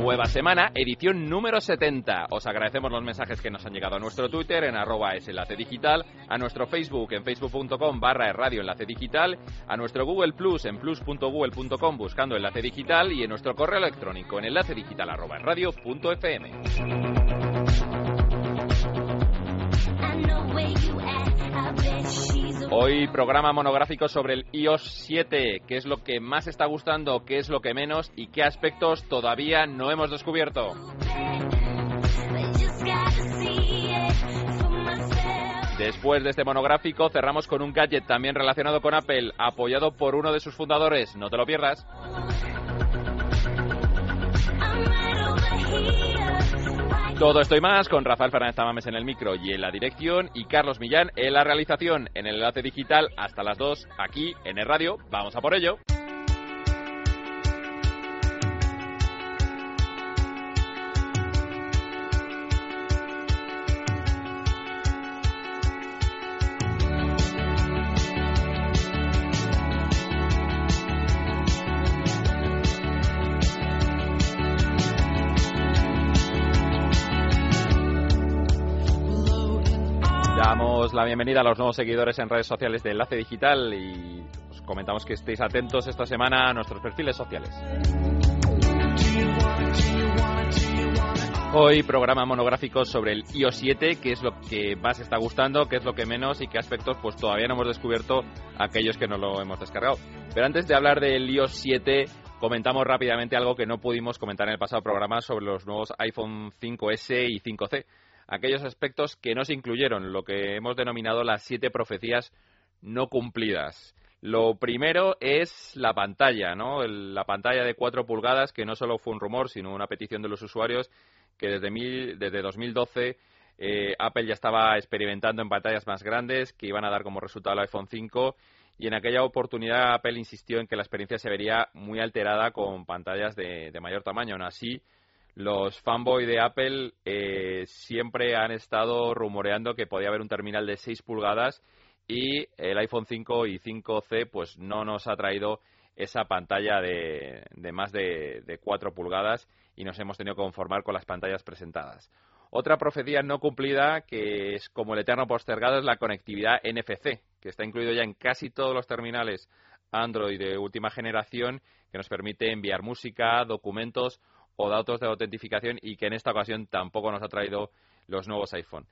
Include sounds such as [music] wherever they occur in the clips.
Nueva semana, edición número 70. Os agradecemos los mensajes que nos han llegado a nuestro Twitter en arroba es enlace digital, a nuestro Facebook en facebook.com barra radio enlace digital, a nuestro Google Plus en plus.google.com buscando enlace digital y en nuestro correo electrónico en enlace digital arroba radio.fm. Hoy programa monográfico sobre el iOS 7, qué es lo que más está gustando, qué es lo que menos y qué aspectos todavía no hemos descubierto. Después de este monográfico cerramos con un gadget también relacionado con Apple, apoyado por uno de sus fundadores, no te lo pierdas. Todo esto y más con Rafael Fernández Tamames en el micro y en la dirección y Carlos Millán en la realización en el enlace digital hasta las 2 aquí en el radio. Vamos a por ello. Damos la bienvenida a los nuevos seguidores en redes sociales de Enlace Digital y os comentamos que estéis atentos esta semana a nuestros perfiles sociales. Hoy programa monográfico sobre el iOS 7, qué es lo que más está gustando, qué es lo que menos y qué aspectos pues todavía no hemos descubierto aquellos que no lo hemos descargado. Pero antes de hablar del iOS 7, comentamos rápidamente algo que no pudimos comentar en el pasado programa sobre los nuevos iPhone 5S y 5C aquellos aspectos que no se incluyeron, lo que hemos denominado las siete profecías no cumplidas. Lo primero es la pantalla, ¿no? la pantalla de 4 pulgadas, que no solo fue un rumor, sino una petición de los usuarios, que desde, mil, desde 2012 eh, Apple ya estaba experimentando en pantallas más grandes, que iban a dar como resultado el iPhone 5, y en aquella oportunidad Apple insistió en que la experiencia se vería muy alterada con pantallas de, de mayor tamaño. Aún así, los fanboys de Apple eh, siempre han estado rumoreando que podía haber un terminal de 6 pulgadas y el iPhone 5 y 5C pues no nos ha traído esa pantalla de, más de, de 4 pulgadas y nos hemos tenido que conformar con las pantallas presentadas. Otra profecía no cumplida, que es como el eterno postergado, es la conectividad NFC, que está incluido ya en casi todos los terminales Android de última generación, que nos permite enviar música, documentos o datos de autentificación y que en esta ocasión tampoco nos ha traído los nuevos iPhone.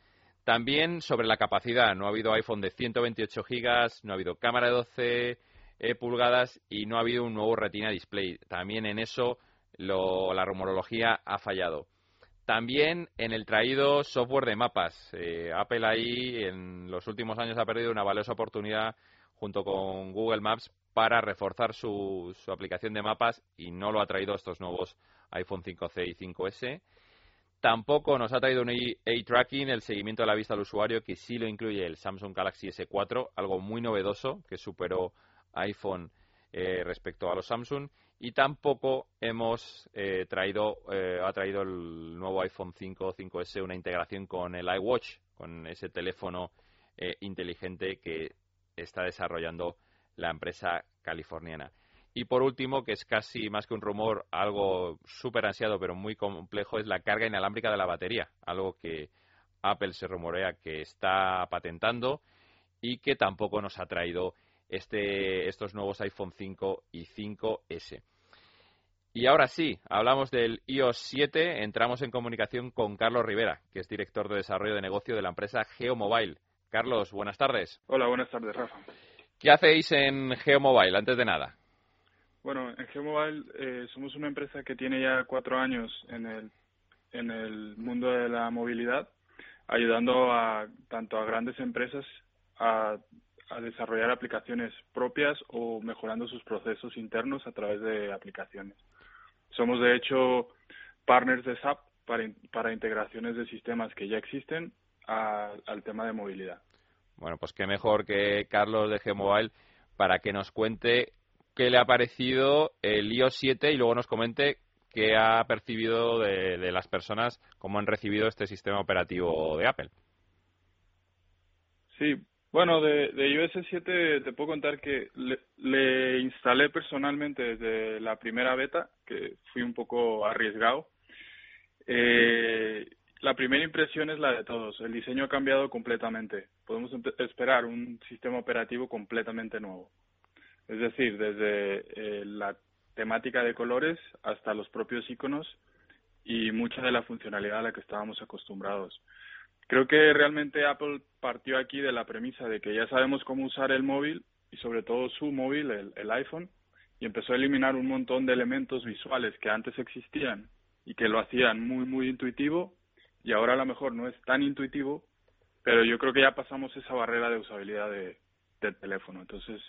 También sobre la capacidad, no ha habido iPhone de 128 gigas, no ha habido cámara de 12 eh, pulgadas y no ha habido un nuevo Retina Display. También en eso la rumorología ha fallado. También en el traído software de mapas. Eh, Apple ahí en los últimos años ha perdido una valiosa oportunidad junto con Google Maps para reforzar su, aplicación de mapas y no lo ha traído estos nuevos iPhone 5C y 5S. Tampoco nos ha traído un eye tracking, el seguimiento de la vista al usuario, que sí lo incluye el Samsung Galaxy S4, algo muy novedoso que superó iPhone eh, respecto a los Samsung. Y tampoco hemos eh, traído, eh, ha traído el nuevo iPhone 5 5S una integración con el iWatch, con ese teléfono inteligente que está desarrollando la empresa californiana. Y por último, que es casi más que un rumor, algo súper ansiado pero muy complejo, es la carga inalámbrica de la batería, algo que Apple se rumorea que está patentando y que tampoco nos ha traído este, estos nuevos iPhone 5 y 5S. Y ahora sí, hablamos del iOS 7, entramos en comunicación con Carlos Rivera, que es director de desarrollo de negocio de la empresa Geomobile. Carlos, buenas tardes. Hola, buenas tardes, Rafa. ¿Qué hacéis en Geomobile, antes de nada? Bueno, en Geomobile eh, somos una empresa que tiene ya cuatro años en el, en el mundo de la movilidad, ayudando a tanto a grandes empresas a, desarrollar aplicaciones propias o mejorando sus procesos internos a través de aplicaciones. Somos, de hecho, partners de SAP para, para integraciones de sistemas que ya existen al tema de movilidad. Bueno, pues qué mejor que Carlos de Gmobile para que nos cuente qué le ha parecido el iOS 7 y luego nos comente qué ha percibido de, las personas, cómo han recibido este sistema operativo de Apple. Sí, bueno, de, iOS 7 te puedo contar que le, instalé personalmente desde la primera beta, que fui un poco arriesgado. Eh, la primera impresión es la de todos. El diseño ha cambiado completamente. Podemos esperar un sistema operativo completamente nuevo. Es decir, desde eh, la temática de colores hasta los propios iconos y mucha de la funcionalidad a la que estábamos acostumbrados. Creo que realmente Apple partió aquí de la premisa de que ya sabemos cómo usar el móvil y sobre todo su móvil, el, el iPhone, y empezó a eliminar un montón de elementos visuales que antes existían y que lo hacían muy, muy intuitivo y ahora a lo mejor no es tan intuitivo, pero yo creo que ya pasamos esa barrera de usabilidad de, del teléfono. Entonces,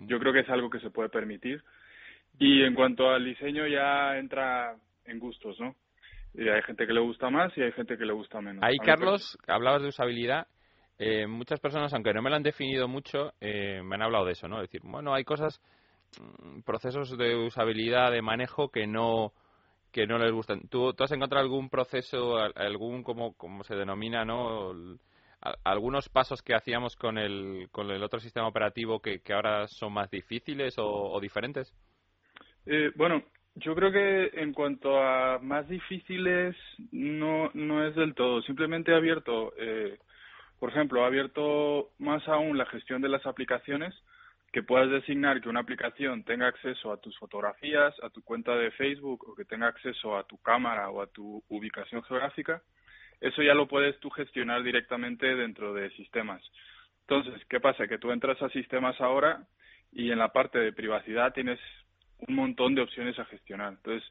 yo creo que es algo que se puede permitir. Y en cuanto al diseño ya entra en gustos, ¿no? Y hay gente que le gusta más y hay gente que le gusta menos. Ahí, Carlos, hablabas de usabilidad. Eh, muchas personas, aunque no me lo han definido mucho, eh, me han hablado de eso, ¿no? Es decir, bueno, hay cosas, mm, procesos de usabilidad, de manejo que no que no les gustan. ¿Tú, has encontrado algún proceso, algún, como, como se denomina, ¿no? algunos pasos que hacíamos con el, con el otro sistema operativo que, que ahora son más difíciles o, diferentes? Eh, bueno, yo creo que en cuanto a más difíciles no, no es del todo. Simplemente ha abierto, eh, por ejemplo, ha abierto más aún la gestión de las aplicaciones que puedas designar que una aplicación tenga acceso a tus fotografías, a tu cuenta de Facebook o que tenga acceso a tu cámara o a tu ubicación geográfica eso ya lo puedes tú gestionar directamente dentro de sistemas. Entonces, ¿qué pasa? Que tú entras a sistemas ahora y en la parte de privacidad tienes un montón de opciones a gestionar. Entonces,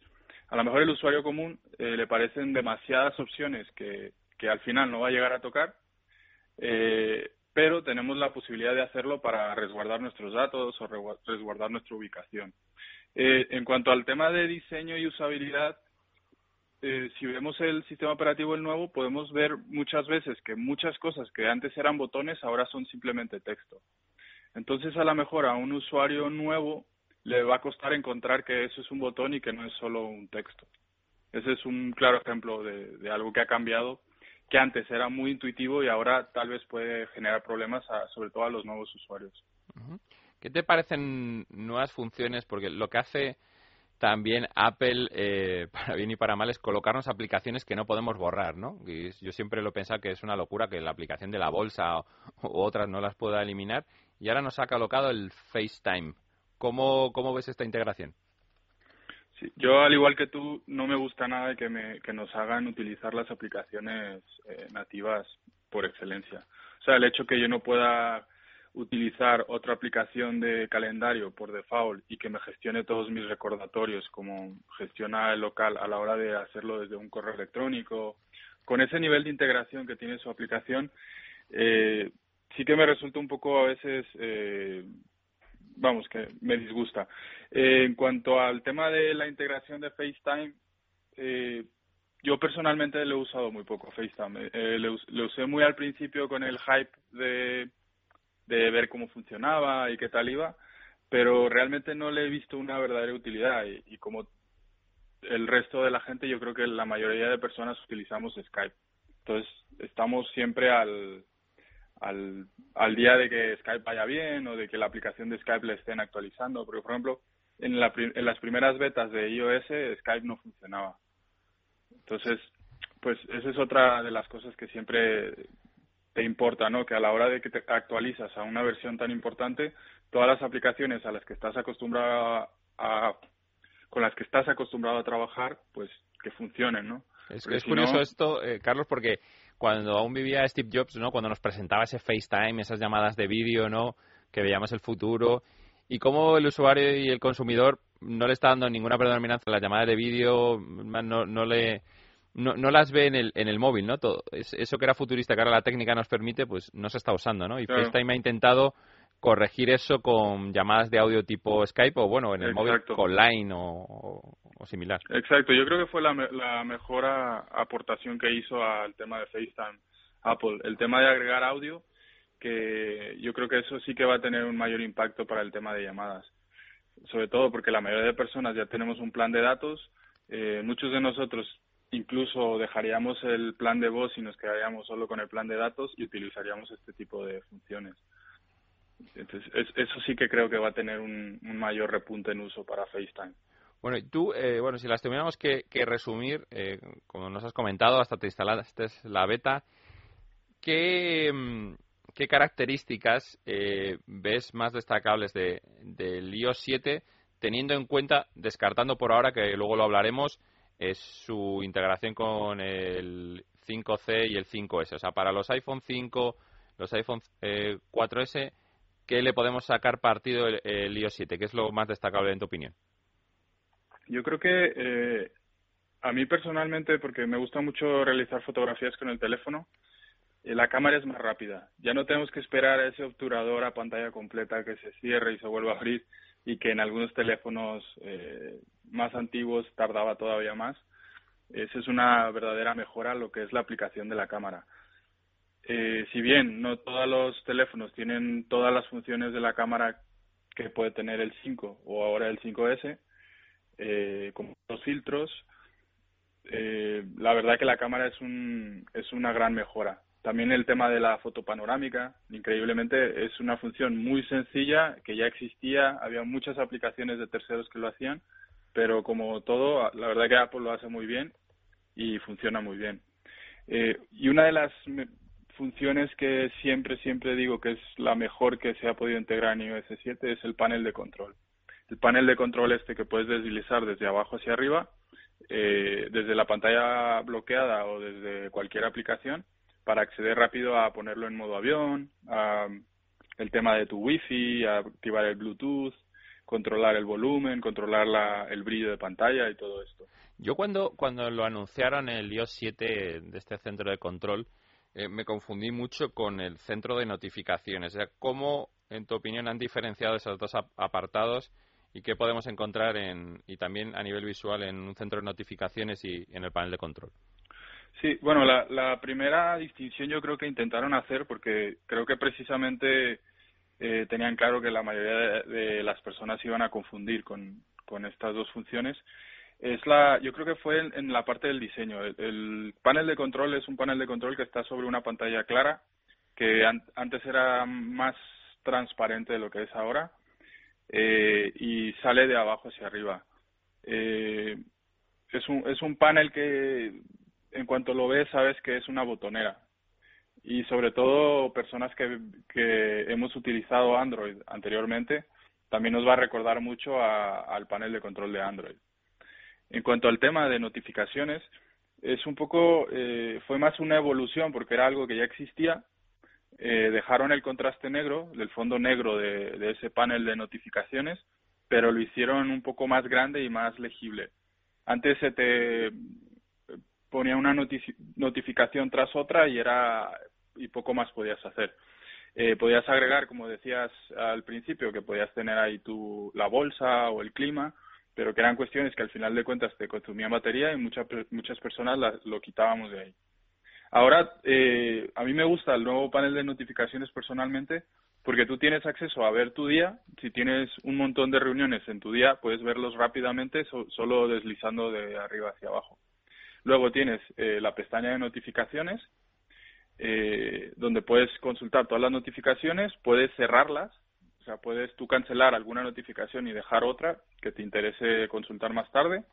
a lo mejor el usuario común eh, le parecen demasiadas opciones que, que al final no va a llegar a tocar, eh, pero tenemos la posibilidad de hacerlo para resguardar nuestros datos o resguardar nuestra ubicación. Eh, en cuanto al tema de diseño y usabilidad, eh, si vemos el sistema operativo el nuevo, podemos ver muchas veces que muchas cosas que antes eran botones ahora son simplemente texto. Entonces, a lo mejor a un usuario nuevo le va a costar encontrar que eso es un botón y que no es solo un texto. Ese es un claro ejemplo de, algo que ha cambiado, que antes era muy intuitivo y ahora tal vez puede generar problemas, sobre todo a los nuevos usuarios. ¿Qué te parecen nuevas funciones? Porque lo que hace también Apple, eh, [laughs] para bien y para mal, es colocarnos aplicaciones que no podemos borrar, ¿no? Y yo siempre lo he pensado que es una locura que la aplicación de la bolsa u otras no las pueda eliminar. Y ahora nos ha colocado el FaceTime. ¿Cómo, cómo ves esta integración? Sí, yo, al igual que tú, no me gusta nada que, me, que nos hagan utilizar las aplicaciones eh, nativas por excelencia. O sea, el hecho que yo no pueda utilizar otra aplicación de calendario por default y que me gestione todos mis recordatorios como gestiona el local a la hora de hacerlo desde un correo electrónico, con ese nivel de integración que tiene su aplicación, eh, sí que me resulta un poco a veces, eh, vamos, que me disgusta. Eh, en cuanto al tema de la integración de FaceTime, eh, yo personalmente lo he usado muy poco FaceTime. Eh, le, usé muy al principio con el hype de de ver cómo funcionaba y qué tal iba, pero realmente no le he visto una verdadera utilidad y, como el resto de la gente, yo creo que la mayoría de personas utilizamos Skype. Entonces, estamos siempre al, al, al día de que Skype vaya bien o de que la aplicación de Skype le estén actualizando. Porque, por ejemplo, en, la, en las primeras betas de iOS, Skype no funcionaba. Entonces, pues esa es otra de las cosas que siempre te importa, ¿no? Que a la hora de que te actualizas a una versión tan importante, todas las aplicaciones a las que estás acostumbrado a, con las que estás acostumbrado a trabajar, pues que funcionen, ¿no? Es, curioso esto, eh, Carlos, porque cuando aún vivía Steve Jobs, ¿no? Cuando nos presentaba ese FaceTime, esas llamadas de vídeo, ¿no? Que veíamos el futuro y cómo el usuario y el consumidor no le está dando ninguna predominancia a las llamadas de vídeo, no, no le no, no las ve en el, en el móvil, ¿no? Todo, eso que era futurista, que ahora la técnica nos permite, pues no se está usando, ¿no? Y FaceTime ha intentado corregir eso con llamadas de audio tipo Skype o, bueno, en el móvil con Line o, similar. Exacto, yo creo que fue la, la mejor aportación que hizo al tema de FaceTime Apple, el tema de agregar audio, que yo creo que eso sí que va a tener un mayor impacto para el tema de llamadas. sobre todo porque la mayoría de personas ya tenemos un plan de datos. Eh, muchos de nosotros incluso dejaríamos el plan de voz y nos quedaríamos solo con el plan de datos y utilizaríamos este tipo de funciones. Entonces, eso sí que creo que va a tener un, mayor repunte en uso para FaceTime. Bueno, y tú, eh, bueno, si las tuviéramos que, resumir, eh, como nos has comentado, hasta te instalaste la beta, ¿qué, mm, características eh, ves más destacables de, del iOS 7, teniendo en cuenta, descartando por ahora, que luego lo hablaremos, es su integración con el 5C y el 5S? O sea, para los iPhone 5, los iPhone 4S, ¿qué le podemos sacar partido el, iOS 7? ¿Qué es lo más destacable en tu opinión? Yo creo que eh, a mí personalmente, porque me gusta mucho realizar fotografías con el teléfono, eh, la cámara es más rápida. Ya no tenemos que esperar a ese obturador a pantalla completa que se cierre y se vuelva a abrir y que en algunos teléfonos eh, más antiguos tardaba todavía más. Esa es una verdadera mejora lo que es la aplicación de la cámara. Eh, si bien no todos los teléfonos tienen todas las funciones de la cámara que puede tener el 5 o ahora el 5S, eh, como los filtros, eh, la verdad que la cámara es, un, es una gran mejora. También el tema de la foto panorámica, increíblemente, es una función muy sencilla que ya existía, había muchas aplicaciones de terceros que lo hacían, pero como todo, la verdad que Apple lo hace muy bien y funciona muy bien. Eh, y una de las funciones que siempre, siempre digo que es la mejor que se ha podido integrar en iOS 7 es el panel de control. El panel de control este que puedes deslizar desde abajo hacia arriba, eh, desde la pantalla bloqueada o desde cualquier aplicación, para acceder rápido a ponerlo en modo avión, a el tema de tu wifi, a activar el Bluetooth, controlar el volumen, controlar la, el brillo de pantalla y todo esto. Yo cuando, cuando lo anunciaron el iOS 7 de este centro de control, eh, me confundí mucho con el centro de notificaciones. O sea, ¿Cómo, en tu opinión, han diferenciado esos dos apartados y qué podemos encontrar en, y también a nivel visual en un centro de notificaciones y en el panel de control? Sí, bueno, la, primera distinción yo creo que intentaron hacer, porque creo que precisamente eh, tenían claro que la mayoría de, las personas iban a confundir con, con estas dos funciones, es la, yo creo que fue en, la parte del diseño. El, panel de control es un panel de control que está sobre una pantalla clara, que antes era más transparente de lo que es ahora, eh, y sale de abajo hacia arriba. Eh, es, un, es un panel que en cuanto lo ves sabes que es una botonera. Y sobre todo personas que, que hemos utilizado Android anteriormente, también nos va a recordar mucho al panel de control de Android. En cuanto al tema de notificaciones, es un poco, eh, fue más una evolución porque era algo que ya existía. Eh, dejaron el contraste negro, del fondo negro de, ese panel de notificaciones, pero lo hicieron un poco más grande y más legible. Antes se te ponía una notificación tras otra y era y poco más podías hacer. Eh, podías agregar, como decías al principio, que podías tener ahí tu la bolsa o el clima pero que eran cuestiones que al final de cuentas te consumían batería y muchas muchas personas lo quitábamos de ahí. Ahora, eh, a mí me gusta el nuevo panel de notificaciones personalmente porque tú tienes acceso a ver tu día. Si tienes un montón de reuniones en tu día, puedes verlos rápidamente solo deslizando de arriba hacia abajo. Luego tienes eh, la pestaña de notificaciones, eh, donde puedes consultar todas las notificaciones, puedes cerrarlas o sea, puedes tú cancelar alguna notificación y dejar otra que te interese consultar más tarde.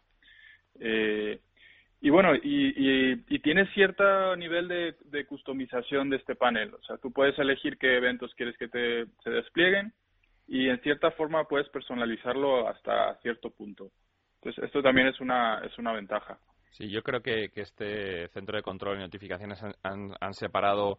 Eh, y bueno, y, y, tienes cierto nivel de, customización de este panel. O sea, tú puedes elegir qué eventos quieres que te se desplieguen y en cierta forma puedes personalizarlo hasta cierto punto. Entonces, esto también es una, es una ventaja. Sí, yo creo que, que este centro de control y notificaciones han, han separado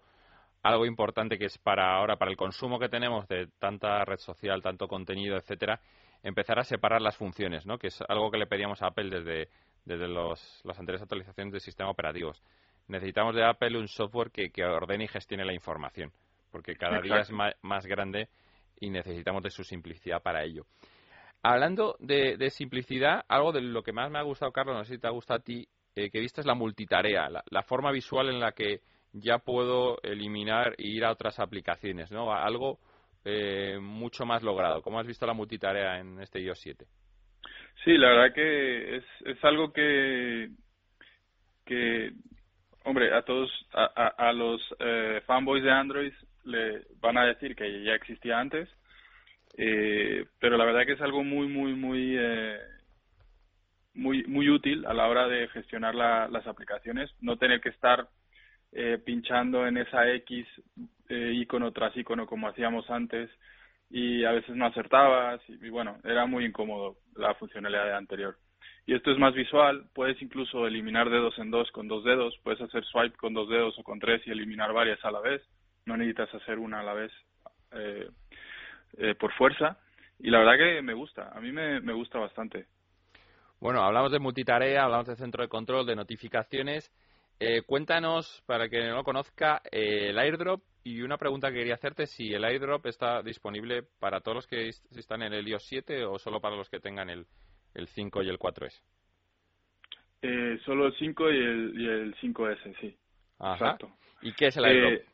algo importante que es para ahora, para el consumo que tenemos de tanta red social, tanto contenido, etcétera, empezar a separar las funciones, ¿no? Que es algo que le pedíamos a Apple desde, desde los, las anteriores actualizaciones de sistema operativos. Necesitamos de Apple un software que, que ordene y gestione la información, porque cada día es más, grande y necesitamos de su simplicidad para ello. Hablando de, simplicidad, algo de lo que más me ha gustado, Carlos, no sé si te ha gustado a ti, eh, que viste es la multitarea, la forma visual en la que ya puedo eliminar e ir a otras aplicaciones, ¿no? Algo eh, mucho más logrado. ¿Cómo has visto la multitarea en este iOS 7? Sí, la verdad que es, es algo que, que, hombre, a todos, a, a, los eh, fanboys de Android le van a decir que ya existía antes, eh, pero la verdad que es algo muy, muy, muy, eh, muy, muy útil a la hora de gestionar las aplicaciones, no tener que estar eh, pinchando en esa X eh, icono tras icono como hacíamos antes y a veces no acertabas y, bueno, era muy incómodo la funcionalidad anterior. Y esto es más visual, puedes incluso eliminar dedos en dos con dos dedos, puedes hacer swipe con dos dedos o con tres y eliminar varias a la vez, no necesitas hacer una a la vez eh, eh, por fuerza y la verdad que me gusta, a mí me, me gusta bastante. Bueno, hablamos de multitarea, hablamos de centro de control, de notificaciones. Eh, cuéntanos, para que no lo conozca, eh, el airdrop y una pregunta que quería hacerte, si el airdrop está disponible para todos los que están en el iOS 7 o solo para los que tengan el, el 5 y el 4S. Eh, solo el 5 y el, y el 5S, sí. Exacto. ¿Y qué es el airdrop? Eh,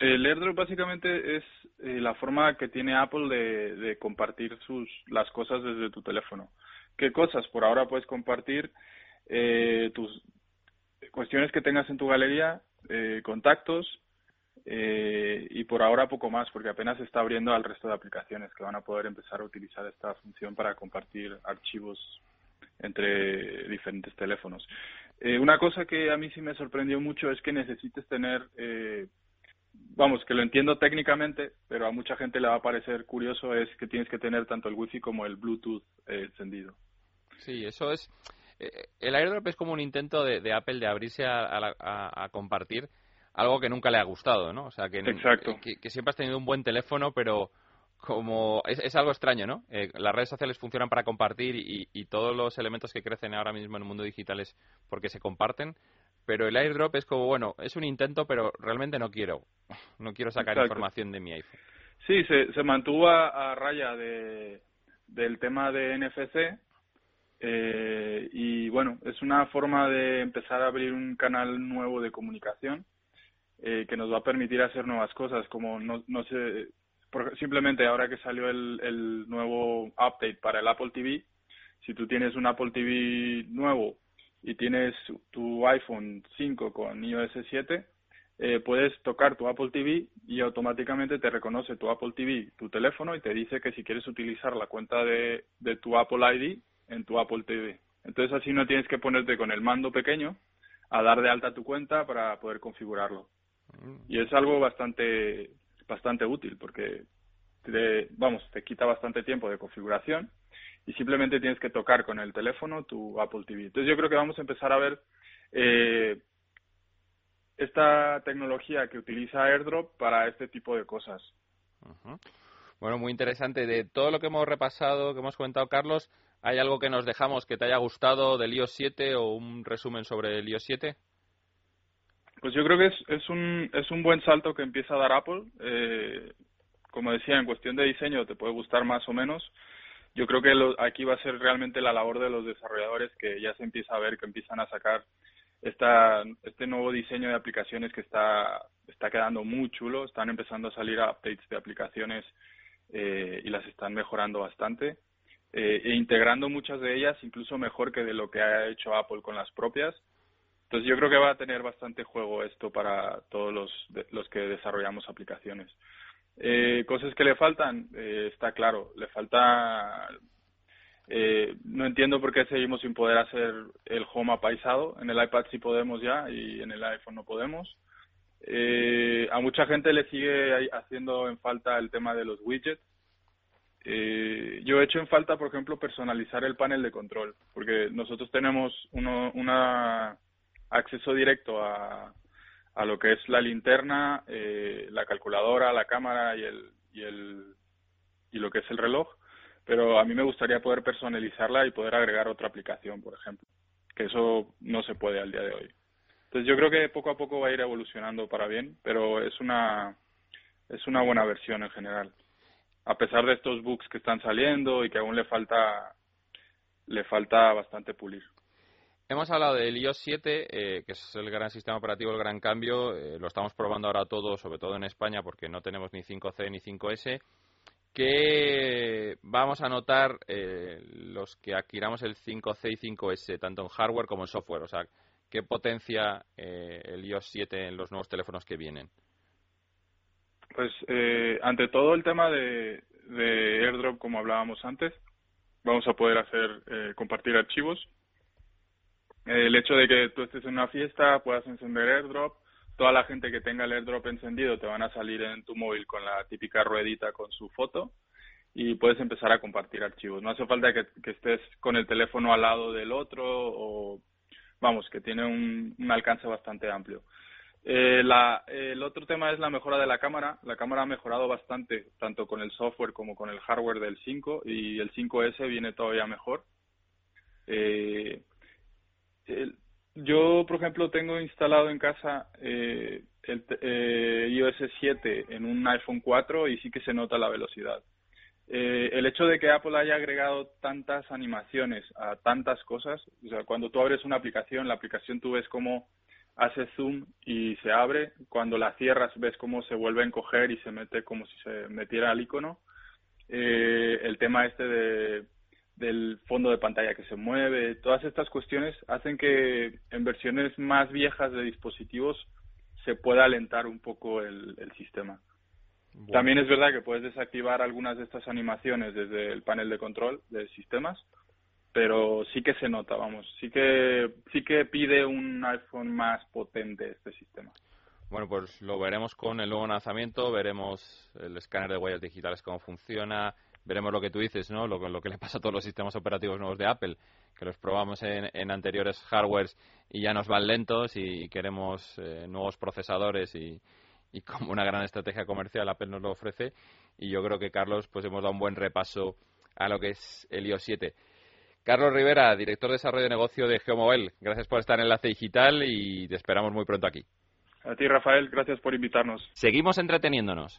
el airdrop básicamente es eh, la forma que tiene Apple de, de compartir sus las cosas desde tu teléfono. ¿Qué cosas? Por ahora puedes compartir eh, tus cuestiones que tengas en tu galería, eh, contactos eh, y por ahora poco más, porque apenas se está abriendo al resto de aplicaciones que van a poder empezar a utilizar esta función para compartir archivos entre diferentes teléfonos. Eh, una cosa que a mí sí me sorprendió mucho es que necesites tener, eh, vamos, que lo entiendo técnicamente, pero a mucha gente le va a parecer curioso, es que tienes que tener tanto el Wi-Fi como el Bluetooth eh, encendido. Sí, eso es. Eh, el airdrop es como un intento de, de Apple de abrirse a, a, a, compartir algo que nunca le ha gustado, ¿no? O sea, que, que, que siempre has tenido un buen teléfono, pero como es, es, algo extraño, ¿no? Eh, las redes sociales funcionan para compartir y, y, todos los elementos que crecen ahora mismo en el mundo digital es porque se comparten, pero el airdrop es como, bueno, es un intento, pero realmente no quiero, [laughs] no quiero sacar Exacto. información de mi iPhone. Sí, se, se mantuvo a, a raya de, del tema de NFC eh, y bueno, es una forma de empezar a abrir un canal nuevo de comunicación eh, que nos va a permitir hacer nuevas cosas, como no, no sé, simplemente ahora que salió el, el nuevo update para el Apple TV, si tú tienes un Apple TV nuevo y tienes tu iPhone 5 con iOS 7, eh, puedes tocar tu Apple TV y automáticamente te reconoce tu Apple TV, tu teléfono y te dice que si quieres utilizar la cuenta de, de tu Apple ID en tu Apple TV. Entonces así no tienes que ponerte con el mando pequeño a dar de alta tu cuenta para poder configurarlo. Y es algo bastante bastante útil porque te, vamos, te quita bastante tiempo de configuración y simplemente tienes que tocar con el teléfono tu Apple TV. Entonces yo creo que vamos a empezar a ver eh, esta tecnología que utiliza AirDrop para este tipo de cosas. Bueno, muy interesante. De todo lo que hemos repasado, que hemos comentado, Carlos, ¿Hay algo que nos dejamos que te haya gustado del iOS 7 o un resumen sobre el iOS 7? Pues yo creo que es, es, un, es un buen salto que empieza a dar Apple. Eh, como decía, en cuestión de diseño te puede gustar más o menos. Yo creo que lo, aquí va a ser realmente la labor de los desarrolladores que ya se empieza a ver que empiezan a sacar esta, este nuevo diseño de aplicaciones que está, está quedando muy chulo. Están empezando a salir updates de aplicaciones eh, y las están mejorando bastante eh, e integrando muchas de ellas incluso mejor que de lo que ha hecho Apple con las propias. Entonces yo creo que va a tener bastante juego esto para todos los, de, los que desarrollamos aplicaciones. Eh, cosas que le faltan, eh, está claro, le falta... Eh, no entiendo por qué seguimos sin poder hacer el home apaisado. En el iPad sí podemos ya y en el iPhone no podemos. Eh, a mucha gente le sigue haciendo en falta el tema de los widgets eh, yo he hecho en falta, por ejemplo, personalizar el panel de control, porque nosotros tenemos uno, una acceso directo a, a lo que es la linterna, eh, la calculadora, la cámara y el, y el y lo que es el reloj, pero a mí me gustaría poder personalizarla y poder agregar otra aplicación, por ejemplo, que eso no se puede al día de hoy. Entonces yo creo que poco a poco va a ir evolucionando para bien, pero es una es una buena versión en general a pesar de estos bugs que están saliendo y que aún le falta le falta bastante pulir. Hemos hablado del iOS 7, eh, que es el gran sistema operativo, el gran cambio. Eh, lo estamos probando ahora todo, sobre todo en España, porque no tenemos ni 5C ni 5S. ¿Qué vamos a notar eh, los que adquiramos el 5C y 5S, tanto en hardware como en software? O sea, ¿qué potencia eh, el iOS 7 en los nuevos teléfonos que vienen? Pues eh, ante todo el tema de, de AirDrop, como hablábamos antes, vamos a poder hacer compartir archivos. El hecho de que tú estés en una fiesta, puedas encender AirDrop, toda la gente que tenga el AirDrop encendido te van a salir en tu móvil con la típica ruedita con su foto y puedes empezar a compartir archivos. No hace falta que, estés con el teléfono al lado del otro o, vamos, que tiene un, un alcance bastante amplio. Eh, la, el otro tema es la mejora de la cámara. La cámara ha mejorado bastante, tanto con el software como con el hardware del 5 y el 5S viene todavía mejor. Eh, el, yo, por ejemplo, tengo instalado en casa eh, el eh, iOS 7 en un iPhone 4 y sí que se nota la velocidad. Eh, el hecho de que Apple haya agregado tantas animaciones a tantas cosas, o sea, cuando tú abres una aplicación, la aplicación tú ves cómo hace zoom y se abre. Cuando la cierras ves cómo se vuelve a encoger y se mete como si se metiera al icono. Eh, el tema este de, del fondo de pantalla que se mueve, todas estas cuestiones hacen que en versiones más viejas de dispositivos se pueda alentar un poco el, el sistema. También es verdad que puedes desactivar algunas de estas animaciones desde el panel de control de sistemas, pero sí que se nota, vamos, sí que sí que pide un iPhone más potente este sistema. Bueno, pues lo veremos con el nuevo lanzamiento, veremos el escáner de huellas digitales cómo funciona, veremos lo que tú dices, ¿no? Lo, lo que le pasa a todos los sistemas operativos nuevos de Apple, que los probamos en, en anteriores hardwares y ya nos van lentos y queremos eh, nuevos procesadores y, y como una gran estrategia comercial Apple nos lo ofrece y yo creo que Carlos pues hemos dado un buen repaso a lo que es el iOS 7. Carlos Rivera, director de desarrollo de negocio de Geomobile. Gracias por estar en Enlace Digital y te esperamos muy pronto aquí. A ti, Rafael, gracias por invitarnos. Seguimos entreteniéndonos.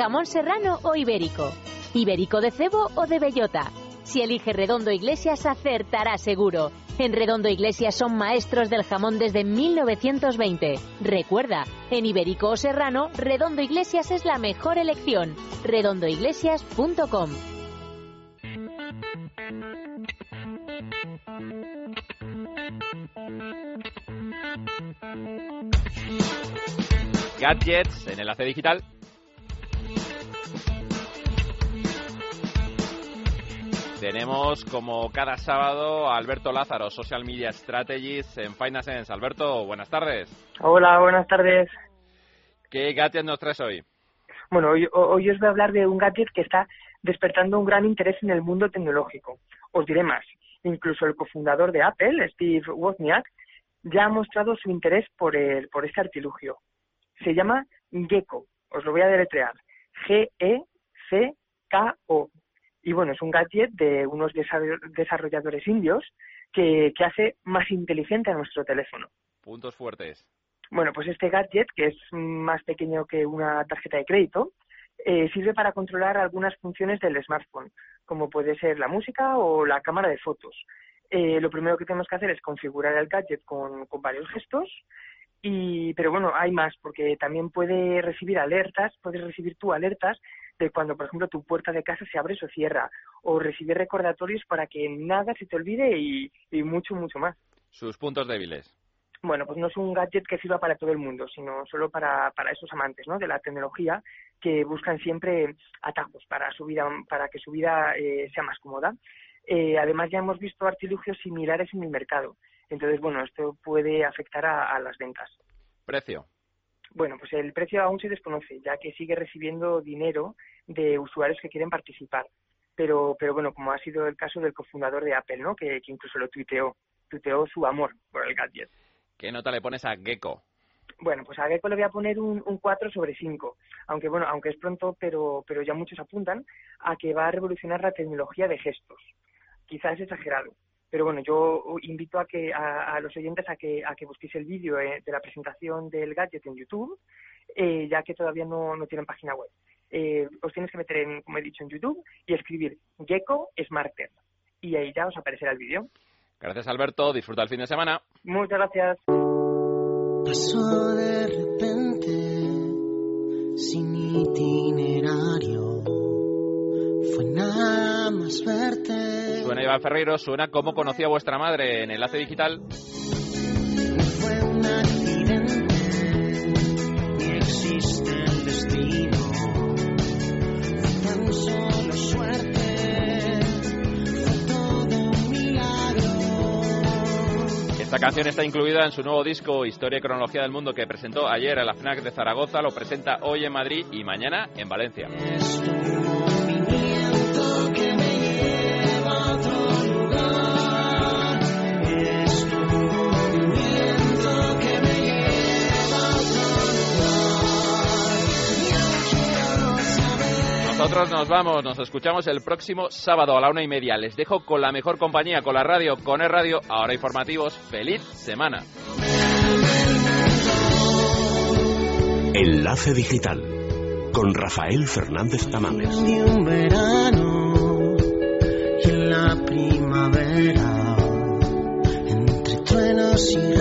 ¿Jamón serrano o ibérico? ¿Ibérico de cebo o de bellota? Si elige Redondo Iglesias, acertará seguro. En Redondo Iglesias son maestros del jamón desde 1920. Recuerda, en Ibérico o Serrano, Redondo Iglesias es la mejor elección. redondoiglesias.com Gadgets en Enlace Digital. Tenemos como cada sábado a Alberto Lázaro, Social Media Strategist en Finance Alberto, buenas tardes. Hola, buenas tardes. ¿Qué gadget nos traes hoy? Bueno, hoy, hoy os voy a hablar de un gadget que está despertando un gran interés en el mundo tecnológico. Os diré más. Incluso el cofundador de Apple, Steve Wozniak, ya ha mostrado su interés por, el, por este artilugio. Se llama Gecko. Os lo voy a deletrear. G-E-C-K-O. Y bueno, es un gadget de unos desarrolladores indios que, que hace más inteligente a nuestro teléfono. Puntos fuertes. Bueno, pues este gadget, que es más pequeño que una tarjeta de crédito, eh, sirve para controlar algunas funciones del smartphone, como puede ser la música o la cámara de fotos. Eh, lo primero que tenemos que hacer es configurar el gadget con, con varios gestos, y, pero bueno, hay más, porque también puede recibir alertas, puedes recibir tú alertas de cuando, por ejemplo, tu puerta de casa se abre o cierra, o recibir recordatorios para que nada se te olvide y, y mucho, mucho más. Sus puntos débiles. Bueno, pues no es un gadget que sirva para todo el mundo, sino solo para, para esos amantes ¿no? de la tecnología que buscan siempre atajos para, su vida, para que su vida eh, sea más cómoda. Eh, además, ya hemos visto artilugios similares en el mercado. Entonces, bueno, esto puede afectar a, a las ventas. Precio. Bueno, pues el precio aún se desconoce, ya que sigue recibiendo dinero de usuarios que quieren participar. Pero, pero bueno, como ha sido el caso del cofundador de Apple, ¿no? Que, que incluso lo tuiteó, tuiteó su amor por el gadget. ¿Qué nota le pones a Gecko? Bueno, pues a Gecko le voy a poner un, un 4 sobre 5, aunque bueno, aunque es pronto, pero, pero ya muchos apuntan a que va a revolucionar la tecnología de gestos. Quizás es exagerado, pero bueno, yo invito a que a, a los oyentes a que, a que busquéis el vídeo eh, de la presentación del gadget en YouTube, eh, ya que todavía no, no tienen página web. Eh, os tienes que meter, en, como he dicho, en YouTube y escribir Gecko Smarter. Y ahí ya os aparecerá el vídeo. Gracias, Alberto. Disfruta el fin de semana. Muchas gracias. Pasó de repente, sin itinerario. Fue nada más verte. Suena Iván Ferreiro, suena como conocía vuestra madre en Enlace Digital. No fue un accidente, ni existe el destino. Fue tan solo suerte, fue todo un milagro. Esta canción está incluida en su nuevo disco Historia y Cronología del Mundo que presentó ayer a la FNAC de Zaragoza, lo presenta hoy en Madrid y mañana en Valencia. Nosotros nos vamos, nos escuchamos el próximo sábado a la una y media. Les dejo con la mejor compañía, con la radio, con el radio, ahora informativos. ¡Feliz semana! Enlace Digital con Rafael Fernández Tamames. un verano y en la primavera entre truenos y